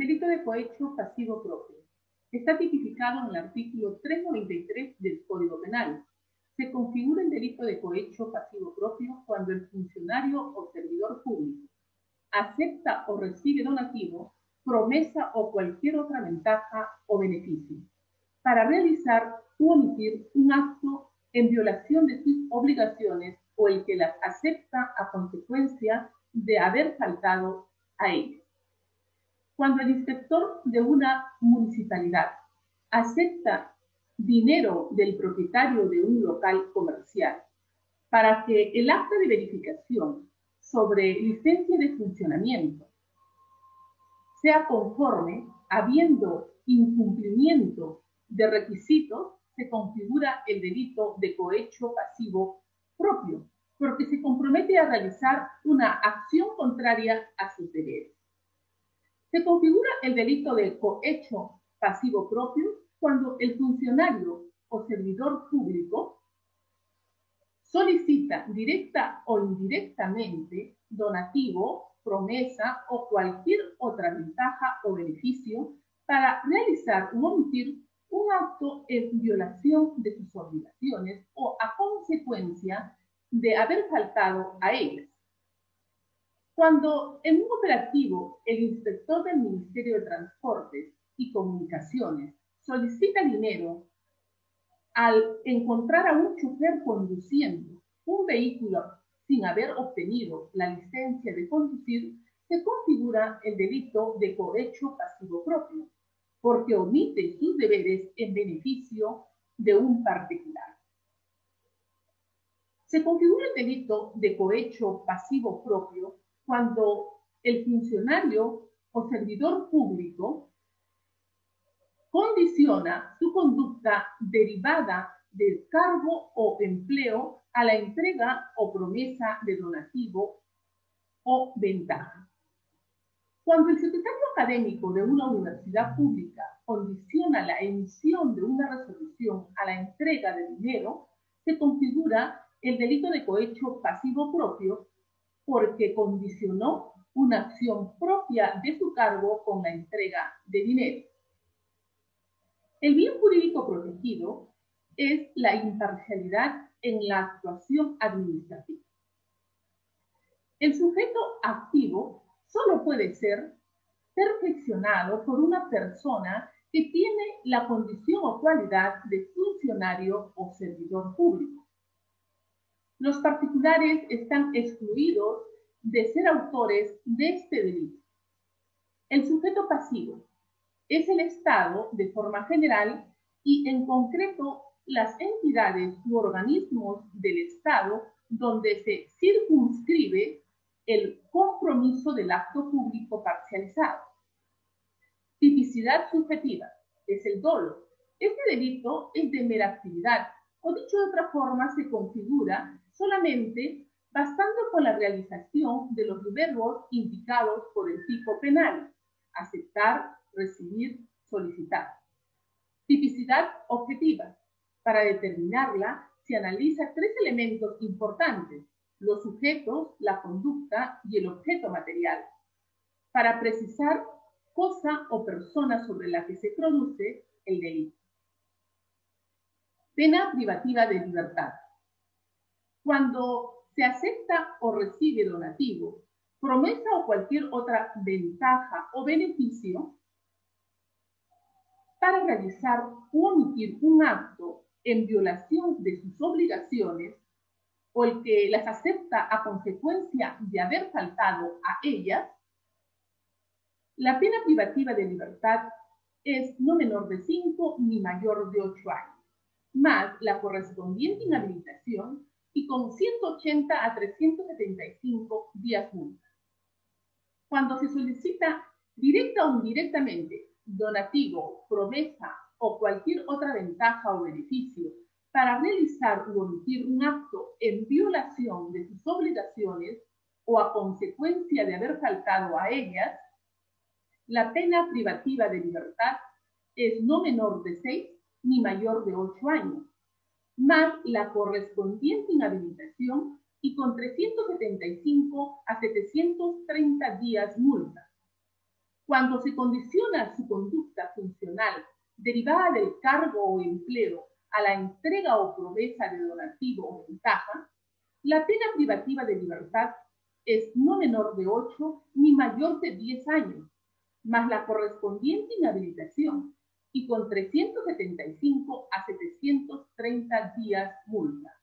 delito de cohecho pasivo propio. Está tipificado en el artículo 393 del Código Penal. Se configura el delito de cohecho pasivo propio cuando el funcionario o servidor público acepta o recibe donativo, promesa o cualquier otra ventaja o beneficio para realizar u omitir un acto en violación de sus obligaciones o el que las acepta a consecuencia de haber faltado a ellas. Cuando el inspector de una municipalidad acepta dinero del propietario de un local comercial para que el acta de verificación sobre licencia de funcionamiento sea conforme, habiendo incumplimiento de requisitos, se configura el delito de cohecho pasivo propio, porque se compromete a realizar una acción contraria a sus deberes. Se configura el delito de cohecho pasivo propio cuando el funcionario o servidor público solicita directa o indirectamente donativo, promesa o cualquier otra ventaja o beneficio para realizar o omitir un acto en violación de sus obligaciones o a consecuencia de haber faltado a ellas. Cuando en un operativo el inspector del Ministerio de Transportes y Comunicaciones solicita dinero al encontrar a un chofer conduciendo un vehículo sin haber obtenido la licencia de conducir, se configura el delito de cohecho pasivo propio porque omite sus deberes en beneficio de un particular. Se configura el delito de cohecho pasivo propio cuando el funcionario o servidor público condiciona su conducta derivada del cargo o empleo a la entrega o promesa de donativo o ventaja. Cuando el secretario académico de una universidad pública condiciona la emisión de una resolución a la entrega de dinero, se configura el delito de cohecho pasivo propio porque condicionó una acción propia de su cargo con la entrega de dinero. El bien jurídico protegido es la imparcialidad en la actuación administrativa. El sujeto activo solo puede ser perfeccionado por una persona que tiene la condición o cualidad de funcionario o servidor público. Los particulares están excluidos de ser autores de este delito. El sujeto pasivo es el Estado de forma general y en concreto las entidades u organismos del Estado donde se circunscribe el compromiso del acto público parcializado. Tipicidad subjetiva es el dolo. Este delito es de mera actividad, o dicho de otra forma, se configura solamente bastando con la realización de los verbos indicados por el tipo penal, aceptar, recibir, solicitar. Tipicidad objetiva. Para determinarla, se analiza tres elementos importantes, los sujetos, la conducta y el objeto material, para precisar cosa o persona sobre la que se produce el delito. Pena privativa de libertad. Cuando se acepta o recibe donativo, promesa o cualquier otra ventaja o beneficio para realizar o omitir un acto en violación de sus obligaciones o el que las acepta a consecuencia de haber faltado a ellas, la pena privativa de libertad es no menor de 5 ni mayor de 8 años, más la correspondiente inhabilitación y con 180 a 375 días multa. Cuando se solicita directa o indirectamente donativo, promesa o cualquier otra ventaja o beneficio para realizar u omitir un acto en violación de sus obligaciones o a consecuencia de haber faltado a ellas, la pena privativa de libertad es no menor de 6 ni mayor de 8 años, más la correspondiente inhabilitación y con 375 a 730 días multa. Cuando se condiciona su conducta funcional derivada del cargo o empleo a la entrega o promesa de donativo o ventaja, la pena privativa de libertad es no menor de 8 ni mayor de 10 años, más la correspondiente inhabilitación y con 375 a 730 días multa.